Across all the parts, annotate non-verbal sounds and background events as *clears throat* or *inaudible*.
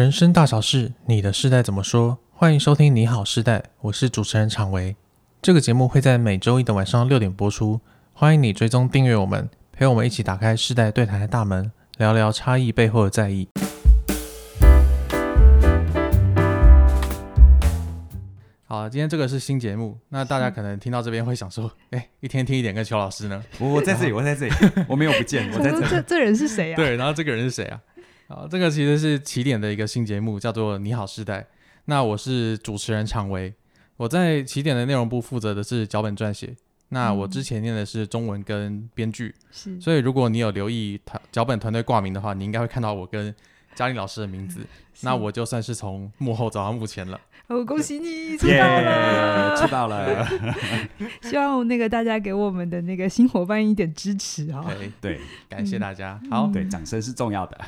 人生大小事，你的世代怎么说？欢迎收听《你好世代》，我是主持人常维。这个节目会在每周一的晚上六点播出，欢迎你追踪订阅我们，陪我们一起打开世代对谈的大门，聊聊差异背后的在意。好，今天这个是新节目，那大家可能听到这边会想说，*laughs* 哎，一天听一点跟邱老师呢？我我在这里，我在这里，我没有不见，我在这里。*laughs* 这这人是谁啊？对，然后这个人是谁啊？好，这个其实是起点的一个新节目，叫做《你好时代》。那我是主持人常维，我在起点的内容部负责的是脚本撰写。那我之前念的是中文跟编剧，是。所以如果你有留意团脚本团队挂名的话，你应该会看到我跟嘉玲老师的名字。那我就算是从幕后走到幕前了。哦，恭喜你出道了，出道了！*laughs* *laughs* 希望那个大家给我们的那个新伙伴一点支持啊！对对，*laughs* 感谢大家。嗯、好，对，掌声是重要的。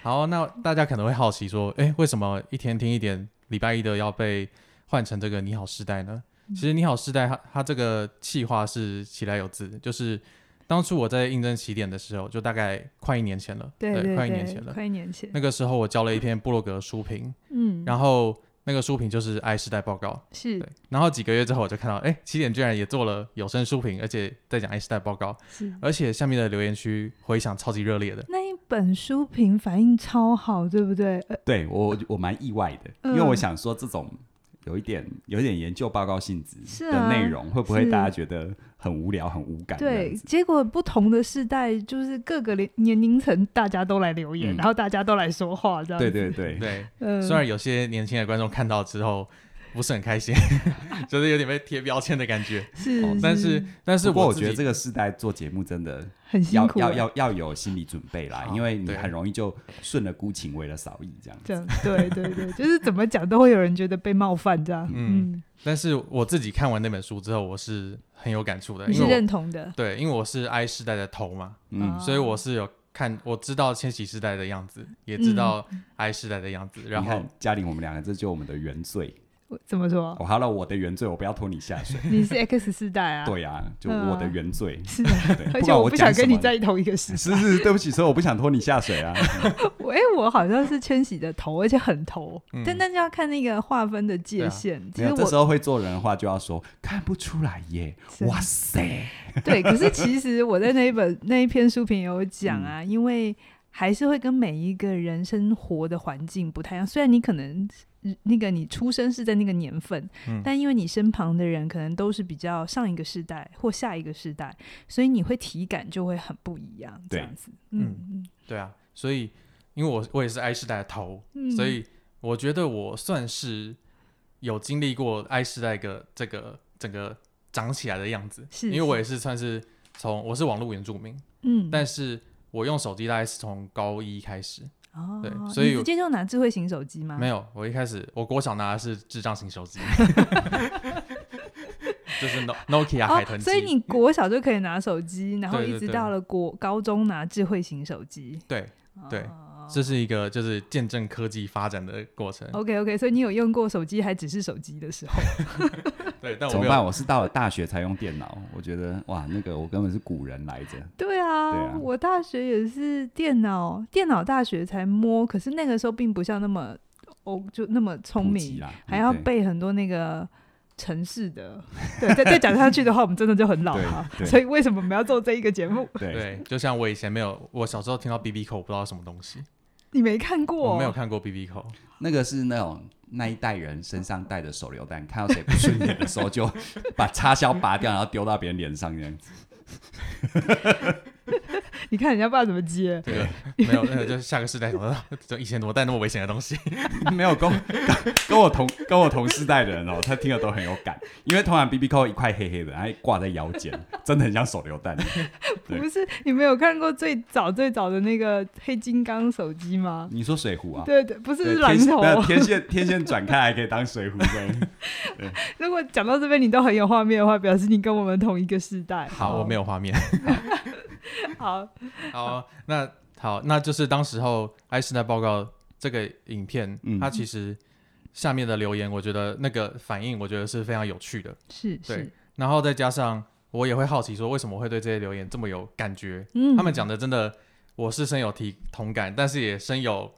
好，那大家可能会好奇说，哎，为什么一天听一点，礼拜一的要被换成这个你好世代呢？其实你好世代，它它这个企划是起来有字，就是当初我在应征起点的时候，就大概快一年前了，对，对，对，对，快一年前了，快一年前。那个时候我交了一篇布洛格书评，嗯，然后。那个书评就是爱时代报告，是对。然后几个月之后，我就看到，哎，起点居然也做了有声书评，而且在讲爱时代报告，是。而且下面的留言区回响超级热烈的。那一本书评反应超好，对不对？呃、对我我蛮意外的，因为我想说这种。有一点，有一点研究报告性质的内容，啊、会不会大家觉得很无聊、很无感？对，结果不同的世代，就是各个年年龄层，大家都来留言、嗯，然后大家都来说话，这样子。对对对对。嗯，虽然有些年轻的观众看到之后。不是很开心，*laughs* 就是有点被贴标签的感觉。是，哦、但是但是，不过我觉得这个时代做节目真的很辛苦，要要要要有心理准备啦，因为你很容易就顺了孤情，为了扫意这样子。这样对对对，就是怎么讲都会有人觉得被冒犯这样。嗯，嗯，但是我自己看完那本书之后，我是很有感触的。你是认同的？对，因为我是 I 世代的头嘛，嗯，所以我是有看，我知道千禧世代的样子，也知道 I 世代的样子。嗯、然后嘉玲，我们两个这就是我们的原罪。怎么说？我好了，我的原罪，我不要拖你下水。*laughs* 你是 X 世代啊？对啊，就我的原罪。是、嗯、啊，*laughs* 而且我不想跟你在同一个时代。*laughs* 是是，对不起，所以我不想拖你下水啊。我哎，我好像是千玺的头，而且很头。嗯、但但就要看那个划分的界限。啊、其实我这时候会做人的话，就要说看不出来耶。哇塞！对，可是其实我在那一本那一篇书评有讲啊、嗯，因为还是会跟每一个人生活的环境不太一样。虽然你可能。那个你出生是在那个年份，嗯，但因为你身旁的人可能都是比较上一个世代或下一个世代，所以你会体感就会很不一样，这样子。嗯嗯，对啊，所以因为我我也是 I 世代的头，嗯，所以我觉得我算是有经历过 I 世代个这个整个长起来的样子，是，是因为我也是算是从我是网络原住民，嗯，但是我用手机大概是从高一开始。哦，对，所以你直接就拿智慧型手机吗？没有，我一开始我国小拿的是智障型手机，*laughs* 就是 Nokia 海豚机。所以你国小就可以拿手机，然后一直到了国高中拿智慧型手机。对对。对这是一个就是见证科技发展的过程。OK OK，所以你有用过手机还只是手机的时候？*laughs* 对，但我怎么办？我是到了大学才用电脑。我觉得哇，那个我根本是古人来着。对啊，对啊，我大学也是电脑，电脑大学才摸。可是那个时候并不像那么哦，就那么聪明，还要背很多那个。城市的，对，再再讲下去的话，我们真的就很老了。所以为什么我们要做这一个节目？对，就像我以前没有，我小时候听到 BB 我不知道什么东西。你没看过？我没有看过 BB Call，那个是那种那一代人身上带的手榴弹，看到谁不顺眼的时候，就把插销拔掉，然后丢到别人脸上这样子。你看人家爸怎么接？对，没有，那个就是下个世代什么，*laughs* 就以前怎么带那么危险的东西？*laughs* 没有跟 *laughs* 跟我同跟我同世代的人哦，他听了都很有感，因为通常 BB Call 一块黑黑的，还挂在腰间，真的很像手榴弹。不是，你没有看过最早最早的那个黑金刚手机吗？你说水壶啊？对对，不是蓝头，天线天线转开还可以当水壶的。如果讲到这边你都很有画面的话，表示你跟我们同一个世代。好，我没有画面。*laughs* 好好，那好，那就是当时候《I 世代报告》这个影片，嗯，它其实下面的留言，我觉得那个反应，我觉得是非常有趣的，是，对是。然后再加上我也会好奇说，为什么会对这些留言这么有感觉？嗯，他们讲的真的，我是深有提同感，但是也深有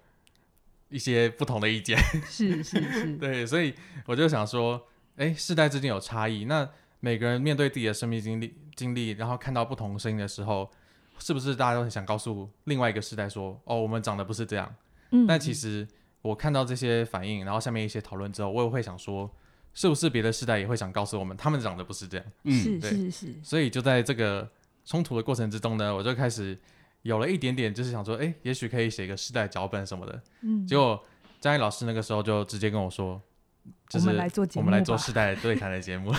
一些不同的意见。是是是，*laughs* 对，所以我就想说，哎，世代之间有差异，那每个人面对自己的生命经历经历，然后看到不同声音的时候，是不是大家都很想告诉另外一个世代说，哦，我们长得不是这样？嗯，但其实我看到这些反应，然后下面一些讨论之后，我也会想说，是不是别的世代也会想告诉我们，他们长得不是这样？嗯，对，是是是。所以就在这个冲突的过程之中呢，我就开始有了一点点，就是想说，哎，也许可以写一个世代脚本什么的。嗯，结果张毅老师那个时候就直接跟我说。就是我们来做节目，我们来做世代对谈的节目。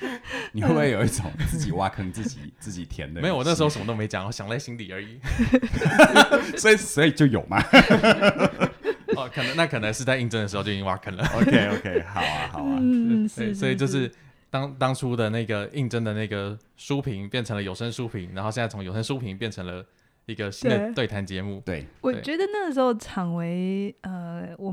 *laughs* 你会不会有一种自己挖坑自己自己填的？没有，我那时候什么都没讲，我想在心里而已。*laughs* 所以，所以就有嘛。*laughs* 哦，可能那可能是在应征的时候就已经挖坑了。OK OK，好啊好啊。嗯，对，所以就是当当初的那个应征的那个书评变成了有声书评，然后现在从有声书评变成了。一个新的对谈节目，对，我觉得那个时候场为，呃，我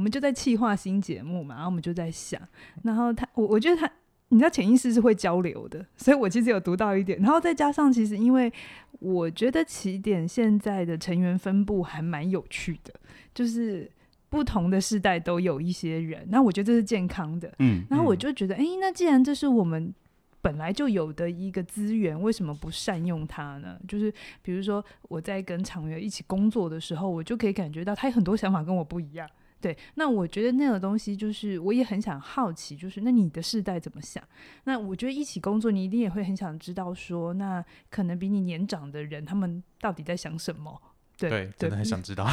们就在企划新节目嘛，然后我们就在想，然后他，我我觉得他，你知道潜意识是会交流的，所以我其实有读到一点，然后再加上其实因为我觉得起点现在的成员分布还蛮有趣的，就是不同的世代都有一些人，那我觉得这是健康的，嗯，然后我就觉得，哎、嗯欸，那既然这是我们。本来就有的一个资源，为什么不善用它呢？就是比如说我在跟昶维一起工作的时候，我就可以感觉到他有很多想法跟我不一样。对，那我觉得那个东西就是我也很想好奇，就是那你的世代怎么想？那我觉得一起工作，你一定也会很想知道说，那可能比你年长的人他们到底在想什么？对，对，真的很想知道。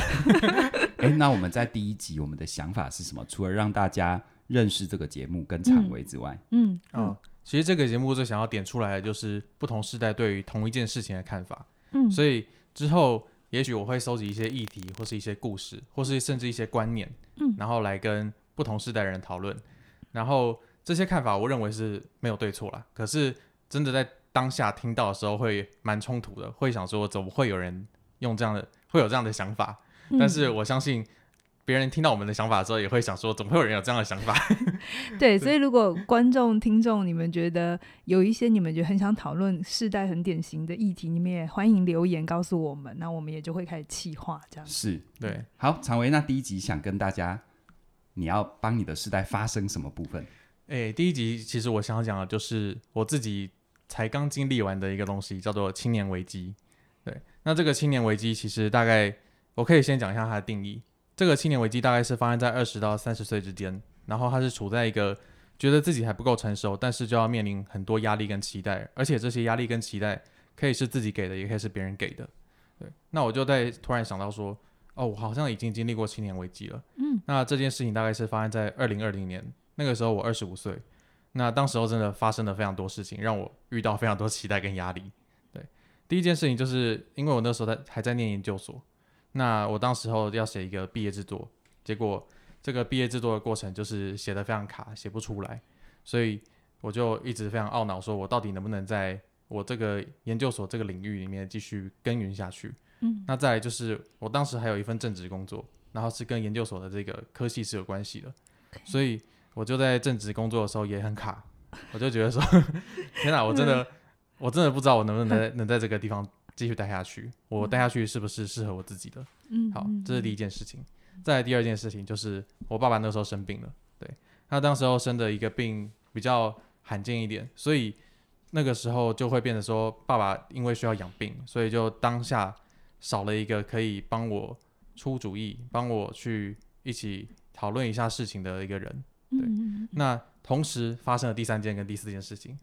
*laughs* 哎、欸，那我们在第一集我们的想法是什么？除了让大家认识这个节目跟常委之外，嗯，嗯。哦其实这个节目最想要点出来的就是不同世代对于同一件事情的看法。嗯，所以之后也许我会收集一些议题，或是一些故事，或是甚至一些观念，嗯，然后来跟不同世代人讨论。然后这些看法，我认为是没有对错啦。可是真的在当下听到的时候，会蛮冲突的，会想说怎么会有人用这样的，会有这样的想法？嗯，但是我相信。别人听到我们的想法之后，也会想说：怎么会有人有这样的想法？*laughs* 对，所以如果观众、听众，你们觉得有一些你们觉得很想讨论世代很典型的议题，你们也欢迎留言告诉我们，那我们也就会开始企划这样。是，对。好，常维，那第一集想跟大家，你要帮你的世代发生什么部分？诶，第一集其实我想要讲的就是我自己才刚经历完的一个东西，叫做青年危机。对，那这个青年危机其实大概我可以先讲一下它的定义。这个青年危机大概是发生在二十到三十岁之间，然后他是处在一个觉得自己还不够成熟，但是就要面临很多压力跟期待，而且这些压力跟期待可以是自己给的，也可以是别人给的。对，那我就在突然想到说，哦，我好像已经经历过青年危机了。嗯，那这件事情大概是发生在二零二零年，那个时候我二十五岁，那当时候真的发生了非常多事情，让我遇到非常多期待跟压力。对，第一件事情就是因为我那时候在还在念研究所。那我当时候要写一个毕业制作，结果这个毕业制作的过程就是写的非常卡，写不出来，所以我就一直非常懊恼，说我到底能不能在我这个研究所这个领域里面继续耕耘下去？嗯，那再来就是我当时还有一份正职工作，然后是跟研究所的这个科系是有关系的.所以我就在正职工作的时候也很卡，我就觉得说，*laughs* 天哪，我真的，我真的不知道我能不能在能在这个地方。继续待下去，我待下去是不是适合我自己的？嗯，好，这是第一件事情。再来第二件事情就是我爸爸那时候生病了，对，他当时候生的一个病比较罕见一点，所以那个时候就会变得说，爸爸因为需要养病，所以就当下少了一个可以帮我出主意、帮我去一起讨论一下事情的一个人。对，那同时发生了第三件跟第四件事情。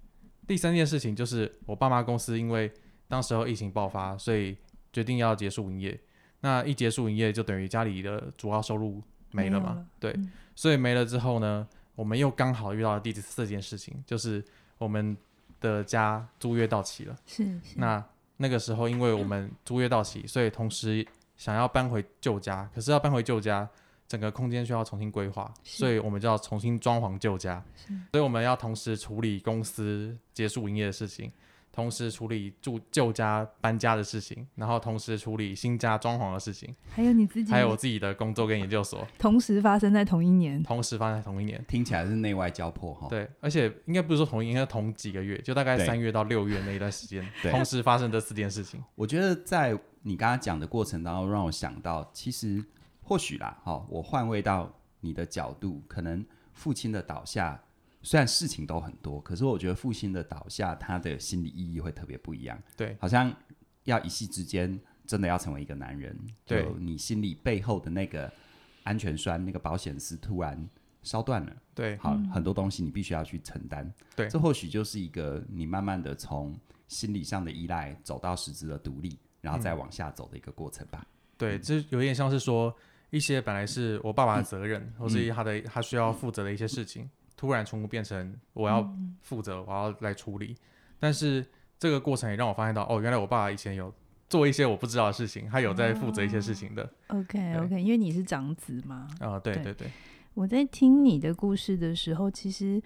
第三件事情就是我爸妈公司因为当时候疫情爆发，所以决定要结束营业。那一结束营业，就等于家里的主要收入没了嘛？了对、嗯，所以没了之后呢，我们又刚好遇到了第四件事情，就是我们的家租约到期了。是，是。那那个时候，因为我们租约到期，所以同时想要搬回旧家，可是要搬回旧家，整个空间需要重新规划，所以我们就要重新装潢旧家。所以我们要同时处理公司结束营业的事情。同时处理住旧家搬家的事情，然后同时处理新家装潢的事情，还有你自己，还有我自己的工作跟研究所，同时发生在同一年，同时发生在同一年，听起来是内外交迫哈。对，而且应该不是说同一，应该同几个月，就大概三月到六月那一段时间，同时发生这四件事情。我觉得在你刚刚讲的过程当中，让我想到，其实。或许啦，哦，我换位到你的角度，可能父亲的倒下，虽然事情都很多，可是我觉得父亲的倒下，他的心理意义会特别不一样。对，好像要一夕之间真的要成为一个男人，对，就你心里背后的那个安全栓，那个保险丝突然烧断了。对，好，很多东西你必须要去承担。对，这或许就是一个你慢慢的从心理上的依赖走到实质的独立，然后再往下走的一个过程吧。嗯、对，这有点像是说。一些本来是我爸爸的责任，嗯、或是他的他需要负责的一些事情，嗯、突然全部变成我要负责，嗯、我要来处理。但是这个过程也让我发现到，哦，原来我爸爸以前有做一些我不知道的事情，他有在负责一些事情的。哦、OK OK，因为你是长子嘛。啊、对对，对。我在听你的故事的时候，其实，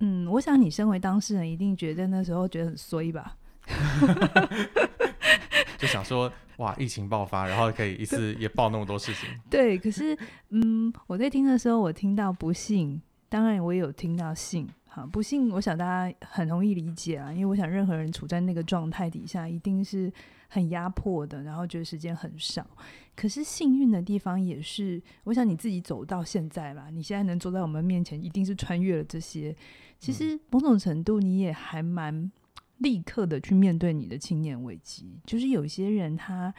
嗯，我想你身为当事人，一定觉得那时候觉得很衰吧。*laughs* 就想说，哇，疫情爆发，然后可以一次也爆那么多事情。对，可是，嗯，我在听的时候，我听到不幸，当然我也有听到幸。好，不幸，我想大家很容易理解啊，因为我想任何人处在那个状态底下，一定是很压迫的，然后觉得时间很少。可是幸运的地方也是，我想你自己走到现在吧，你现在能坐在我们面前，一定是穿越了这些。其实某种程度，你也还蛮。立刻的去面对你的青年危机，就是有些人他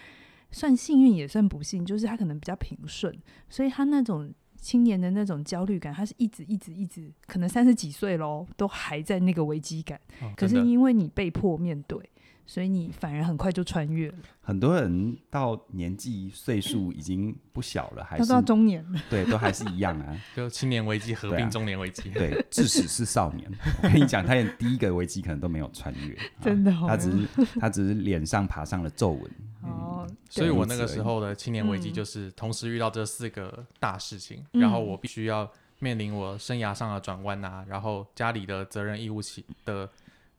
算幸运也算不幸，就是他可能比较平顺，所以他那种青年的那种焦虑感，他是一直一直一直，可能三十几岁喽，都还在那个危机感。哦，可是因为你被迫面对。所以你反而很快就穿越了。很多人到年纪岁数已经不小了，还是到中年了，*laughs* 对，都还是一样啊。就青年危机合并中年危机，对，啊，对，致使是少年。*laughs* 我跟你讲，他连第一个危机可能都没有穿越，*laughs* 真的，哦，他只是他只是脸上爬上了皱纹。哦，嗯，所以我那个时候的青年危机就是同时遇到这四个大事情，嗯，然后我必须要面临我生涯上的转弯啊，然后家里的责任义务起的。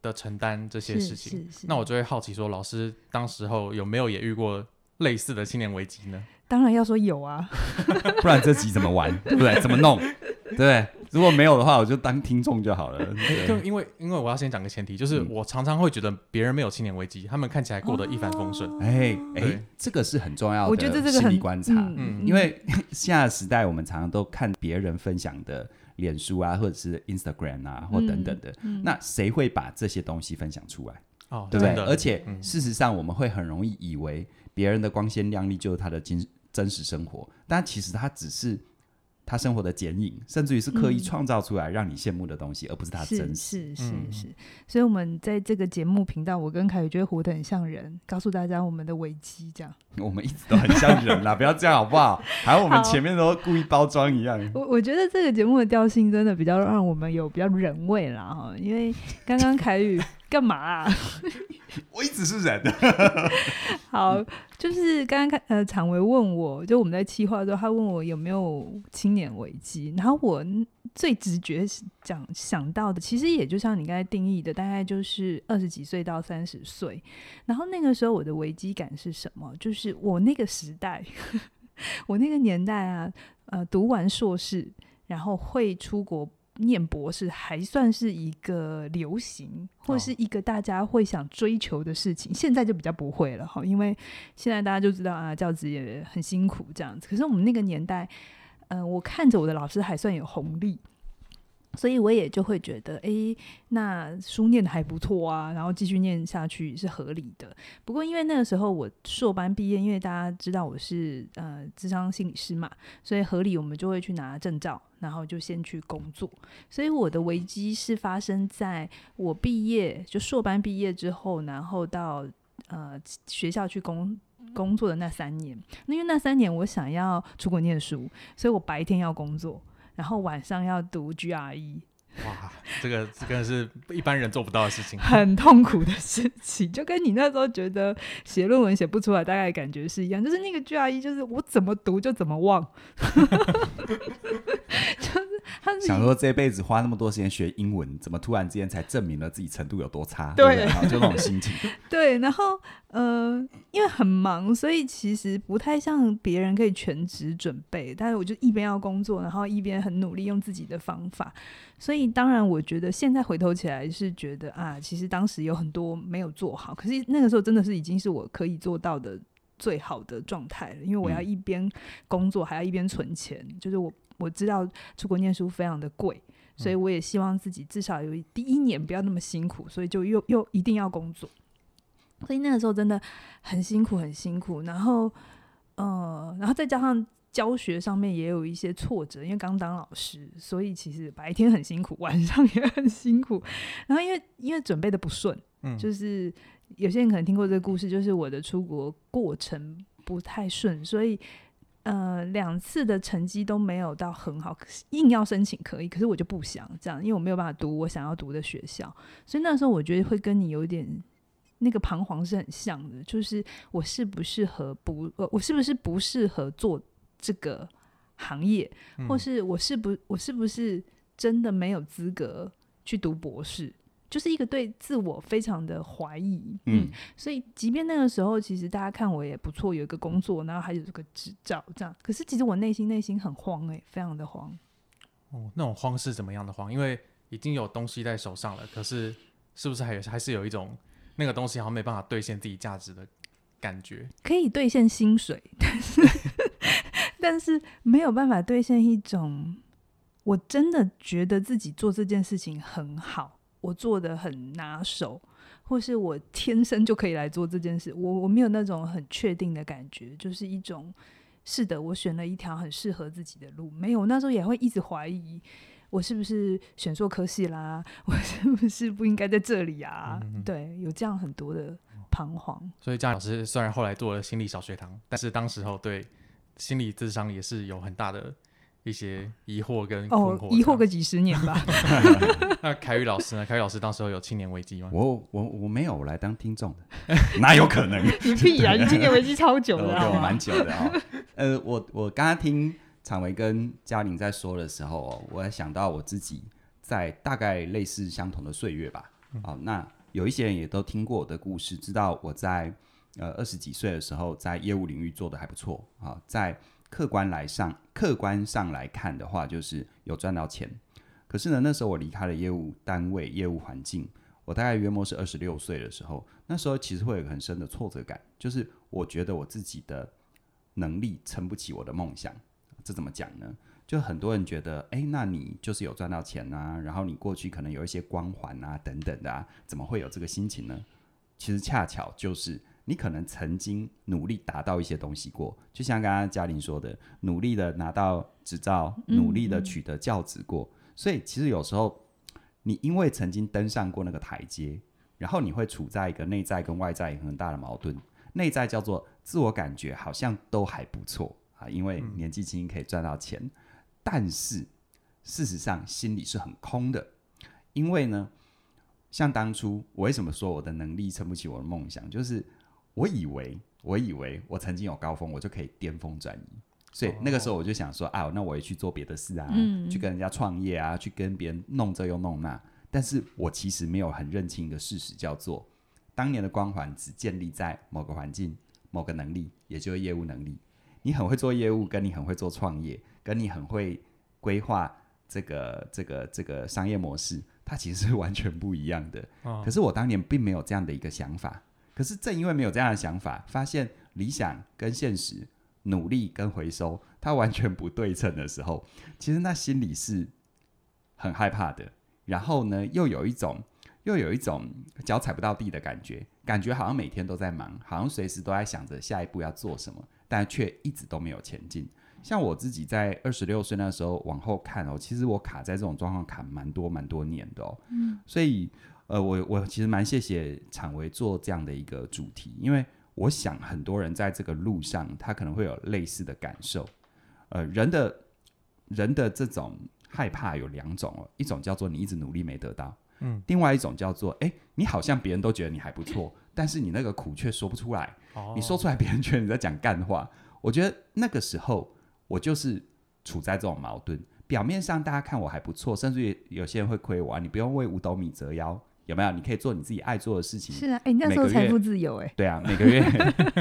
的承担这些事情，那我就会好奇说，老师当时候有没有也遇过类似的青年危机呢？*laughs* 当然要说有啊，不然这集怎么玩？*laughs* 对不对？怎么弄？对，如果没有的话，我就当听众就好了。*laughs* 就因为因为我要先讲个前提，就是我常常会觉得别人没有青年危机，他们看起来过得一帆风顺。哎哎，这个是很重要的，我觉得这个心理观察。嗯，因为现在时代，我们常常都看别人分享的。脸书啊，或者是 Instagram 啊，或等等的，嗯嗯、那谁会把这些东西分享出来？哦，对不对？而且、嗯、事实上，我们会很容易以为别人的光鲜亮丽就是他的真真实生活，但其实他只是。他生活的剪影，甚至于是刻意创造出来让你羡慕的东西，嗯、而不是他真实。是是是，是，所以我们在这个节目频道，我跟凯宇觉得活得很像人，告诉大家我们的危机，这样。*laughs* 我们一直都很像人啦，不要这样好不好？还有我们前面都故意包装一样。我我觉得这个节目的调性真的比较让我们有比较人味啦哈，因为刚刚凯宇 *laughs* 干嘛、啊？*laughs* 我一直是人。好，就是刚刚看呃，常维问我就我们在企划的时候，他问我有没有青年危机，然后我最直觉讲想到的，其实也就像你刚才定义的，大概就是二十几岁到三十岁，然后那个时候我的危机感是什么？就是我那个时代，*laughs* 我那个年代啊，呃，读完硕士，然后会出国。念博士还算是一个流行，或是一个大家会想追求的事情。哦、现在就比较不会了哈，因为现在大家就知道啊，教职也很辛苦这样子。可是我们那个年代，嗯、呃，我看着我的老师还算有红利。所以我也就会觉得，哎、那书念得还不错啊，然后继续念下去是合理的。不过因为那个时候我硕班毕业，因为大家知道我是呃智商心理师嘛，所以合理我们就会去拿证照，然后就先去工作。所以我的危机是发生在我毕业就硕班毕业之后，然后到呃学校去工工作的那三年。那因为那三年我想要出国念书，所以我白天要工作。然后晚上要读 GRE，哇，这个这个是一般人做不到的事情，*laughs* 很痛苦的事情，就跟你那时候觉得写论文写不出来，大概感觉是一样，就是那个 GRE，就是我怎么读就怎么忘，*laughs* 想说这辈子花那么多时间学英文，怎么突然之间才证明了自己程度有多差？对，对，然后就那种心情。*laughs* 对，然后呃，因为很忙，所以其实不太像别人可以全职准备。但是我就一边要工作，然后一边很努力用自己的方法。所以当然，我觉得现在回头起来是觉得啊，其实当时有很多没有做好。可是那个时候真的是已经是我可以做到的最好的状态了，因为我要一边工作，还要一边存钱。就是我我知道出国念书非常的贵，所以我也希望自己至少有第一年不要那么辛苦，所以就又又一定要工作。所以那个时候真的很辛苦，很辛苦。然后，呃，然后再加上教学上面也有一些挫折，因为刚当老师，所以其实白天很辛苦，晚上也很辛苦。然后因为因为准备的不顺，嗯，就是有些人可能听过这个故事，就是我的出国过程不太顺，所以呃两次的成绩都没有到很好，硬要申请可以，可是我就不想这样，因为我没有办法读我想要读的学校，所以那时候我觉得会跟你有点。那个彷徨是很像的，就是我适不适合不，呃，我是不是不适合做这个行业，嗯、或是我是不，我是不是真的没有资格去读博士？就是一个对自我非常的怀疑。嗯，嗯，所以即便那个时候，其实大家看我也不错，有一个工作，然后还有这个执照，这样，可是其实我内心内心很慌，欸，哎，非常的慌。哦，那种慌是怎么样的慌？因为已经有东西在手上了，可是是不是还有还是有一种？那个东西好像没办法兑现自己价值的感觉，可以兑现薪水，但是 *laughs* 但是没有办法兑现一种，我真的觉得自己做这件事情很好，我做的很拿手，或是我天生就可以来做这件事，我我没有那种很确定的感觉，就是一种是的，我选了一条很适合自己的路，没有，那时候也会一直怀疑。我是不是选错科系啦？*laughs* 我是不是不应该在这里啊？对，有这样很多的彷徨。所以嘉玲老师虽然后来做了心理小学堂，但是当时候对心理智商也是有很大的一些疑惑跟困惑。哦，疑惑个几十年吧。*laughs* 那凯宇老师呢？凯宇老师当时候有青年危机吗？我我我没有，我来当听众的，*laughs* 哪有可能？*laughs* 你屁啊！你青年危机超久的，我蛮久的啊、哦。呃，我我刚刚听。常维跟嘉玲在说的时候，哦，我还想到我自己在大概类似相同的岁月吧。嗯、哦，那有一些人也都听过我的故事，知道我在呃二十几岁的时候，在业务领域做的还不错啊、哦。在客观来上，客观上来看的话，就是有赚到钱。可是呢，那时候我离开了业务单位、业务环境，我大概约莫是二十六岁的时候，那时候其实会有很深的挫折感，就是我觉得我自己的能力撑不起我的梦想。这怎么讲呢？就很多人觉得，哎，那你就是有赚到钱啊，然后你过去可能有一些光环啊，等等的啊，怎么会有这个心情呢？其实恰巧就是你可能曾经努力达到一些东西过，就像刚刚嘉玲说的，努力的拿到执照，努力的取得教职过，嗯嗯，所以其实有时候你因为曾经登上过那个台阶，然后你会处在一个内在跟外在很大的矛盾，内在叫做自我感觉好像都还不错。啊，因为年纪轻可以赚到钱，嗯、但是事实上心里是很空的。因为呢，像当初我为什么说我的能力撑不起我的梦想，就是我以为，我以为我曾经有高峰，我就可以巅峰转移。所以那个时候我就想说，哦、啊，那我也去做别的事啊，嗯、去跟人家创业啊，去跟别人弄这又弄那。但是我其实没有很认清一个事实，叫做当年的光环只建立在某个环境、某个能力，也就是业务能力。你很会做业务，跟你很会做创业，跟你很会规划这个这个这个商业模式，它其实是完全不一样的。哦、可是我当年并没有这样的一个想法。可是正因为没有这样的想法，发现理想跟现实、努力跟回收，它完全不对称的时候，其实那心里是很害怕的。然后呢，又有一种又有一种脚踩不到地的感觉，感觉好像每天都在忙，好像随时都在想着下一步要做什么。但却一直都没有前进。像我自己在二十六岁那时候往后看哦，其实我卡在这种状况卡蛮多蛮多年的哦。嗯，所以呃，我我其实蛮谢谢昶维做这样的一个主题，因为我想很多人在这个路上，他可能会有类似的感受。呃，人的人的这种害怕有两种哦，一种叫做你一直努力没得到，嗯，另外一种叫做哎，你好像别人都觉得你还不错，但是你那个苦却说不出来。哦你说出来，别人觉得你在讲干话。我觉得那个时候，我就是处在这种矛盾。表面上大家看我还不错，甚至于有些人会亏我啊。你不用为五斗米折腰，有没有？你可以做你自己爱做的事情。是啊，哎、欸，那时候财富自由、欸，哎，对啊，每个月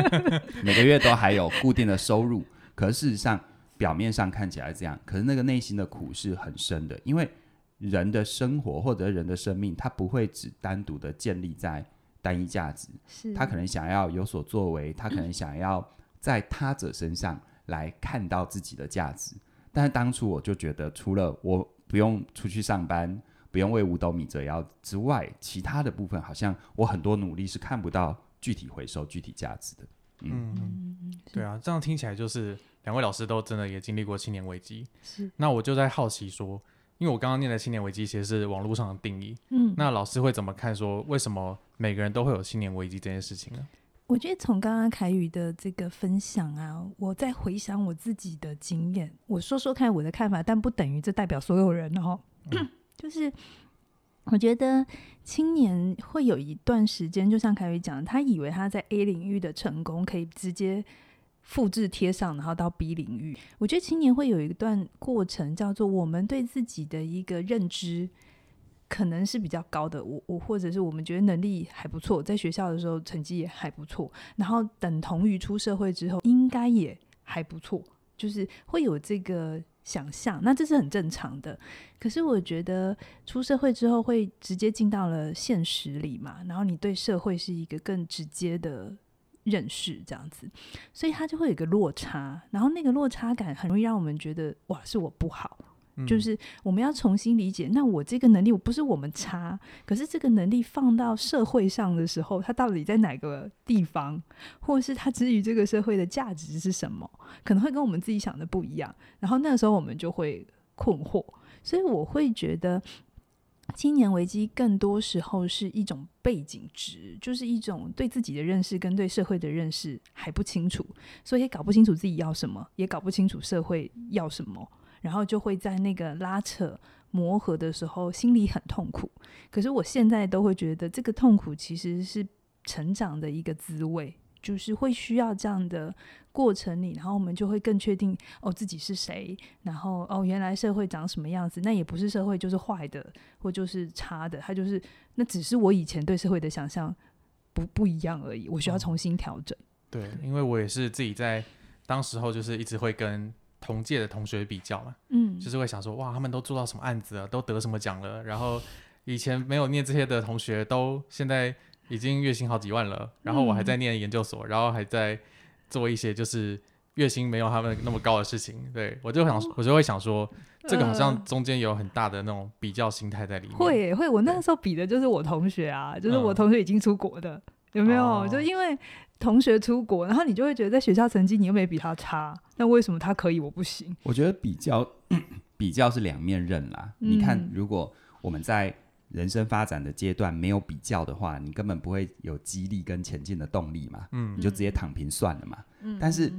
*laughs* 每个月都还有固定的收入。可是事实上，表面上看起来这样，可是那个内心的苦是很深的。因为人的生活或者人的生命，它不会只单独的建立在单一价值，是他可能想要有所作为，他可能想要在他者身上来看到自己的价值。但是当初我就觉得，除了我不用出去上班，不用为五斗米折腰之外，其他的部分好像我很多努力是看不到具体回收、具体价值的。嗯，嗯对啊，这样听起来就是两位老师都真的也经历过青年危机。是，那我就在好奇说，因为我刚刚念的青年危机其实是网络上的定义。嗯，那老师会怎么看？说为什么每个人都会有青年危机这件事情呢？我觉得从刚刚凯宇的这个分享啊，我在回想我自己的经验，我说说看我的看法，但不等于这代表所有人哦。嗯、就是我觉得青年会有一段时间，就像凯宇讲，他以为他在 A 领域的成功可以直接复制贴上，然后到 B 领域。我觉得青年会有一段过程，叫做我们对自己的一个认知。可能是比较高的，我我或者是我们觉得能力还不错，在学校的时候成绩也还不错，然后等同于出社会之后应该也还不错，就是会有这个想象，那这是很正常的。可是我觉得出社会之后会直接进到了现实里嘛，然后你对社会是一个更直接的认识，这样子，所以它就会有一个落差，然后那个落差感很容易让我们觉得哇，是我不好。就是我们要重新理解，那我这个能力我不是我们差，可是这个能力放到社会上的时候，它到底在哪个地方，或是它之于这个社会的价值是什么，可能会跟我们自己想的不一样。然后那个时候我们就会困惑，所以我会觉得青年危机更多时候是一种背景值，就是一种对自己的认识跟对社会的认识还不清楚，所以也搞不清楚自己要什么，也搞不清楚社会要什么。然后就会在那个拉扯磨合的时候，心里很痛苦。可是我现在都会觉得，这个痛苦其实是成长的一个滋味，就是会需要这样的过程里，然后我们就会更确定哦自己是谁，然后哦原来社会长什么样子，那也不是社会就是坏的或就是差的，它就是那只是我以前对社会的想象不不一样而已，我需要重新调整。哦，对，因为我也是自己在当时候就是一直会跟。同届的同学比较嘛，嗯，就是会想说，哇，他们都做到什么案子了，都得什么奖了，然后以前没有念这些的同学，都现在已经月薪好几万了，然后我还在念研究所，然后还在做一些就是月薪没有他们那么高的事情，对，我就想，*laughs* 我就会想说，这个好像中间有很大的那种比较心态在里面。会会，我那个时候比的就是我同学啊，就是我同学已经出国的，有没有？哦、就因为。同学出国，然后你就会觉得在学校成绩你又没比他差，那为什么他可以我不行？我觉得比较 *clears throat* 比较是两面刃啦。嗯、你看，如果我们在人生发展的阶段没有比较的话，你根本不会有激励跟前进的动力嘛。嗯，你就直接躺平算了嘛。嗯，但是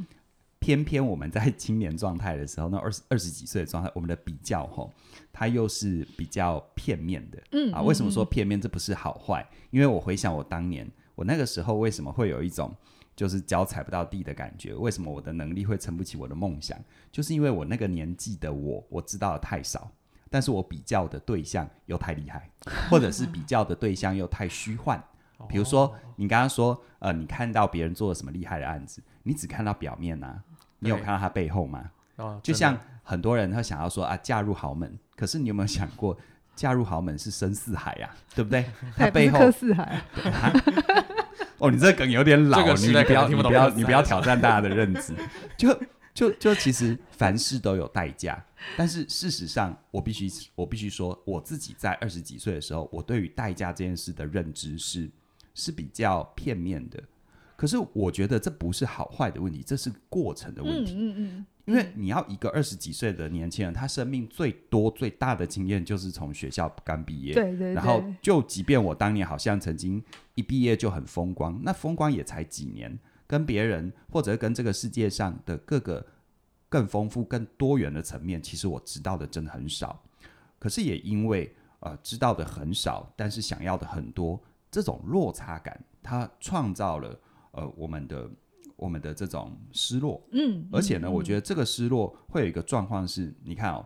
偏偏我们在青年状态的时候，那二十二十几岁的状态，我们的比较吼，它又是比较片面的。嗯啊，为什么说片面？这不是好坏，因为我回想我当年。我那个时候为什么会有一种就是脚踩不到地的感觉？为什么我的能力会撑不起我的梦想？就是因为我那个年纪的我，我知道的太少，但是我比较的对象又太厉害，或者是比较的对象又太虚幻。比如说，你刚刚说，呃，你看到别人做了什么厉害的案子，你只看到表面呐、啊，你有看到他背后吗？哦，就像很多人他想要说啊，嫁入豪门，可是你有没有想过？嫁入豪门是深似海呀、啊，*laughs* 对不对？他背后刻似海、*laughs* 啊。哦，你这梗有点老，你不要，你不要，你不要挑战大家的认知。就就就，其实凡事都有代价，但是事实上，我必须我必须说，我自己在二十几岁的时候，我对于代价这件事的认知是是比较片面的。可是我觉得这不是好坏的问题，这是过程的问题。嗯嗯嗯。因为你要一个二十几岁的年轻人，他生命最多最大的经验就是从学校刚毕业，对对对。然后就即便我当年好像曾经一毕业就很风光，那风光也才几年，跟别人或者跟这个世界上的各个更丰富、更多元的层面，其实我知道的真的很少。可是也因为呃知道的很少，但是想要的很多，这种落差感，它创造了呃我们的。我们的这种失落，嗯，而且呢，嗯、我觉得这个失落会有一个状况是，你看哦，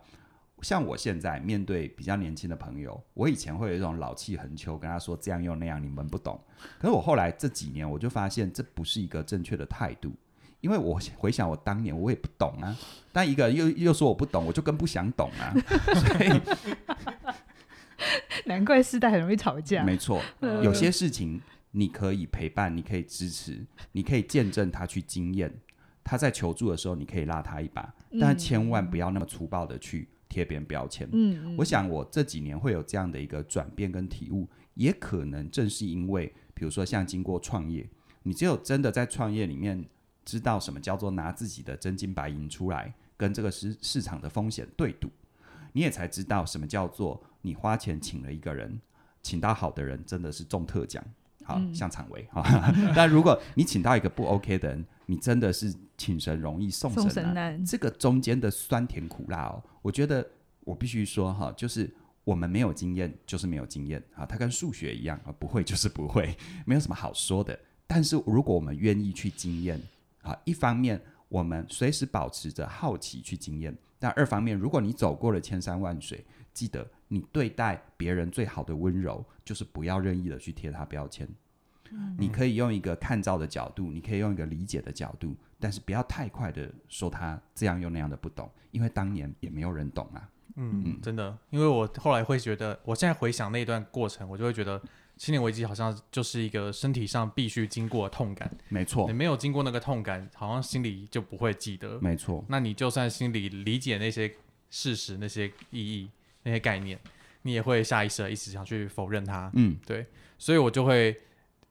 像我现在面对比较年轻的朋友，我以前会有一种老气横秋，跟他说这样又那样，你们不懂。可是我后来这几年，我就发现这不是一个正确的态度，因为我回想我当年，我也不懂啊，但一个又又说我不懂，我就更不想懂啊，*laughs* 所以难怪世代很容易吵架。没错，有些事情。你可以陪伴，你可以支持，你可以见证他去经验。他在求助的时候，你可以拉他一把，但千万不要那么粗暴的去贴别人标签。嗯，我想我这几年会有这样的一个转变跟体悟，也可能正是因为，比如说像经过创业，你只有真的在创业里面知道什么叫做拿自己的真金白银出来跟这个市市场的风险对赌，你也才知道什么叫做你花钱请了一个人，请到好的人真的是中特奖。好像常威哈，但 *laughs* 如果你请到一个不 OK 的人，你真的是请神容易送神难。神难这个中间的酸甜苦辣哦，我觉得我必须说哈，就是我们没有经验就是没有经验啊，它跟数学一样啊，不会就是不会，*laughs* 没有什么好说的。但是如果我们愿意去经验啊，一方面我们随时保持着好奇去经验，但二方面，如果你走过了千山万水，记得。你对待别人最好的温柔，就是不要任意的去贴他标签。嗯。你可以用一个看照的角度，你可以用一个理解的角度，但是不要太快的说他这样又那样的不懂，因为当年也没有人懂啊。嗯，嗯，真的，因为我后来会觉得，我现在回想那一段过程，我就会觉得青年危机好像就是一个身体上必须经过的痛感。没错，你没有经过那个痛感，好像心里就不会记得。没错，那你就算心里理解那些事实、那些意义。那些概念，你也会下意识的一直想去否认它。嗯，对，所以我就会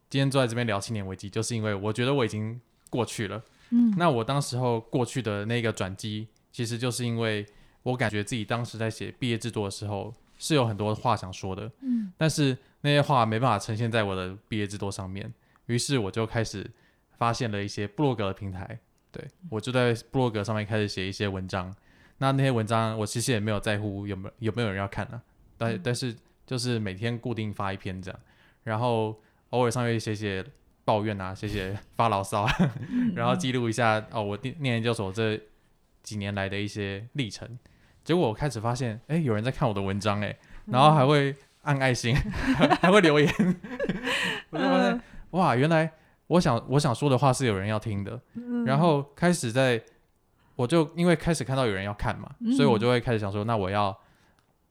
今天坐在这边聊青年危机，就是因为我觉得我已经过去了。嗯，那我当时候过去的那个转机，其实就是因为我感觉自己当时在写毕业制作的时候是有很多话想说的。嗯，但是那些话没办法呈现在我的毕业制作上面，于是我就开始发现了一些布洛格的平台。对，我就在布洛格上面开始写一些文章。那那些文章，我其实也没有在乎有没有有没有人要看呢、啊，但但是就是每天固定发一篇这样，然后偶尔上面写写抱怨啊，写写发牢骚，然后记录一下哦，我念念研究所这几年来的一些历程。结果我开始发现，哎，有人在看我的文章哎，然后还会按爱心，还会留言，*laughs* 我就发现哇，原来我想我想说的话是有人要听的，然后开始在。我就因为开始看到有人要看嘛，嗯、所以我就会开始想说，那我要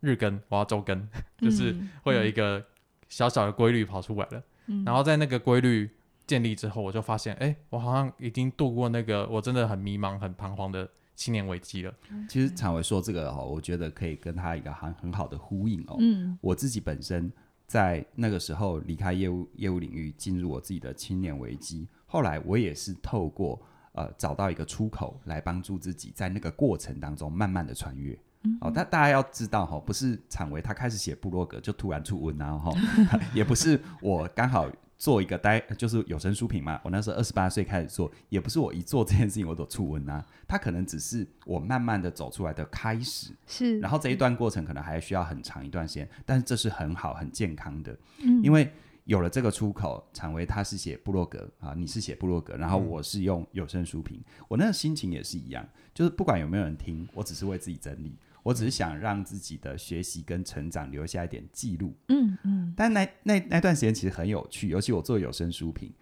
日更，我要周更，*laughs* 嗯、就是会有一个小小的规律跑出来了。嗯、然后在那个规律建立之后，我就发现，哎、欸，我好像已经度过那个我真的很迷茫、很彷徨的青年危机了。其实彩维说这个哦，我觉得可以跟他一个很很好的呼应哦。嗯，我自己本身在那个时候离开业务业务领域，进入我自己的青年危机，后来我也是透过。呃，找到一个出口来帮助自己，在那个过程当中慢慢的穿越。嗯、哦，但大家要知道哈，不是产维他开始写部落格就突然出文啊哈，*laughs* 也不是我刚好做一个呆，就是有声书评嘛。我那时候二十八岁开始做，也不是我一做这件事情我都出文啊。他可能只是我慢慢的走出来的开始，是。然后这一段过程可能还需要很长一段时间，但是这是很好很健康的，嗯、因为。有了这个出口，成为他是写部落格啊，你是写部落格，然后我是用有声书评，嗯、我那个心情也是一样，就是不管有没有人听，我只是为自己整理，我只是想让自己的学习跟成长留下一点记录。嗯嗯。但那那那段时间其实很有趣，尤其我做有声书评。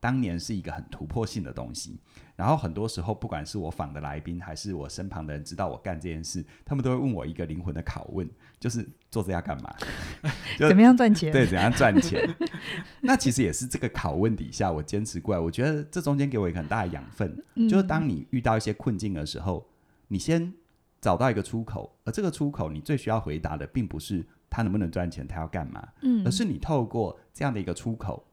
当年是一个很突破性的东西，然后很多时候，不管是我访的来宾，还是我身旁的人知道我干这件事，他们都会问我一个灵魂的拷问，就是做这要干嘛？*laughs* 怎么样赚钱？对，怎样赚钱？*laughs* 那其实也是这个拷问底下，我坚持过来。我觉得这中间给我一个很大的养分，嗯、就是当你遇到一些困境的时候，你先找到一个出口，而这个出口，你最需要回答的，并不是他能不能赚钱，他要干嘛，嗯，而是你透过这样的一个出口，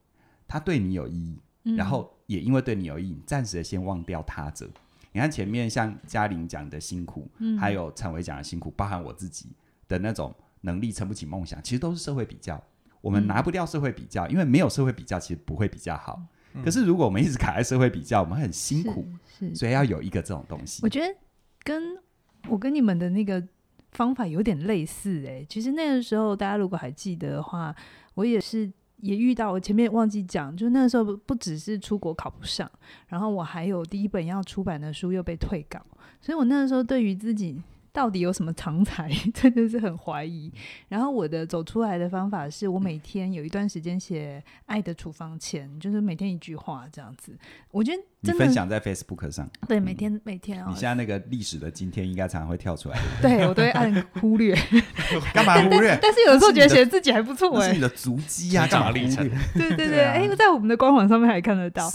他对你有意义。然后也因为对你有意义，暂时的先忘掉他者。你看前面像嘉玲讲的辛苦，嗯、还有陈伟讲的辛苦，包含我自己的那种能力撑不起梦想，其实都是社会比较。我们拿不掉社会比较，嗯、因为没有社会比较，其实不会比较好。嗯、可是如果我们一直卡在社会比较，我们很辛苦，所以要有一个这种东西。我觉得跟我跟你们的那个方法有点类似哎、欸。其实那个时候大家如果还记得的话，我也是。也遇到，我前面忘记讲，就那个时候不不只是出国考不上，然后我还有第一本要出版的书又被退稿，所以我那个时候对于自己到底有什么长才，*laughs* 真的是很怀疑。然后我的走出来的方法是我每天有一段时间写《爱的处方箋》，就是每天一句话这样子。我觉得你分享在 Facebook 上，对，每天每天啊。你现在那个历史的今天应该常常会跳出来，*laughs* 对我都会按 *laughs* 忽略。干嘛忽略？但是有时候觉得写自己还不错哎，是你的足迹啊，干嘛历程？对对对，哎，在我们的官网上面还看得到。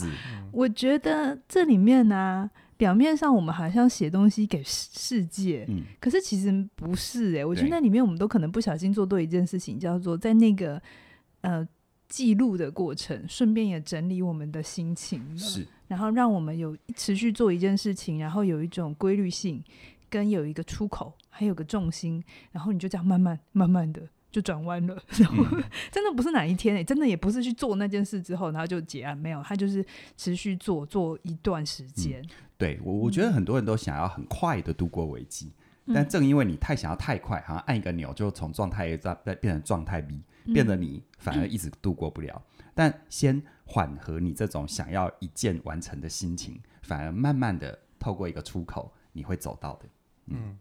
我觉得这里面呢。表面上我们好像写东西给世界，嗯，可是其实不是哎、欸。我觉得那里面我们都可能不小心做对一件事情，叫做在那个呃记录的过程，顺便也整理我们的心情，是，然后让我们有持续做一件事情，然后有一种规律性，跟有一个出口，还有个重心，然后你就这样慢慢慢慢的。就转弯了，然后、嗯、*laughs* 真的不是哪一天、欸、真的也不是去做那件事之后，然后就结案，没有，他就是持续做做一段时间。嗯、对我，我觉得很多人都想要很快的度过危机，嗯、但正因为你太想要太快，好像按一个钮就从状态 A 再变成状态 B，、嗯、变得你反而 *clears throat* 一直度过不了。嗯、但先缓和你这种想要一键完成的心情，反而慢慢的透过一个出口，你会走到的。嗯，嗯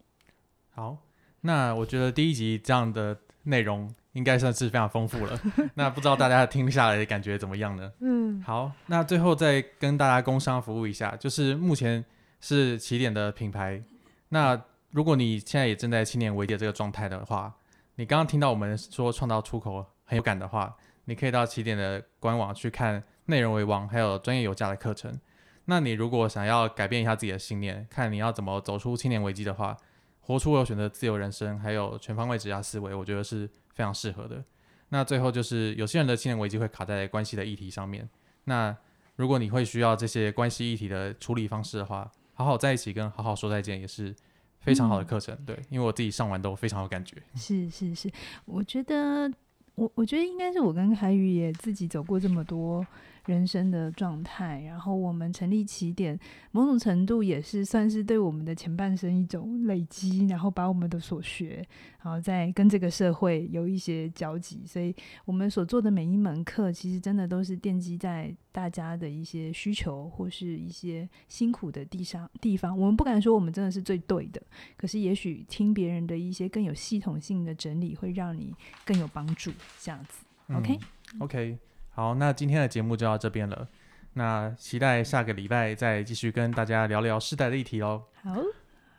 好，那我觉得第一集这样的。内容应该算是非常丰富了，*laughs* 那不知道大家听下来的感觉怎么样呢？嗯，好，那最后再跟大家工商服务一下，就是目前是起点的品牌。那如果你现在也正在青年危机的这个状态的话，你刚刚听到我们说创造出口很有感的话，你可以到起点的官网去看内容为王，还有专业有价的课程。那你如果想要改变一下自己的信念，看你要怎么走出青年危机的话。活出我选择自由人生，还有全方位职涯思维，我觉得是非常适合的。那最后就是有些人的青年危机会卡在关系的议题上面。那如果你会需要这些关系议题的处理方式的话，好好在一起跟好好说再见也是非常好的课程。嗯、对，因为我自己上完都非常有感觉。*laughs* 是是是，我觉得我我觉得应该是我跟凯宇也自己走过这么多。人生的状态，然后我们成立起点，某种程度也是算是对我们的前半生一种累积，然后把我们的所学，然后再跟这个社会有一些交集，所以我们所做的每一门课，其实真的都是奠基在大家的一些需求或是一些辛苦的地上地方。我们不敢说我们真的是最对的，可是也许听别人的一些更有系统性的整理，会让你更有帮助。这样子 okay? Okay. 好，那今天的节目就到这边了。那期待下个礼拜再继续跟大家聊聊世代的议题哦。好，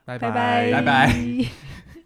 拜拜，拜拜。*laughs*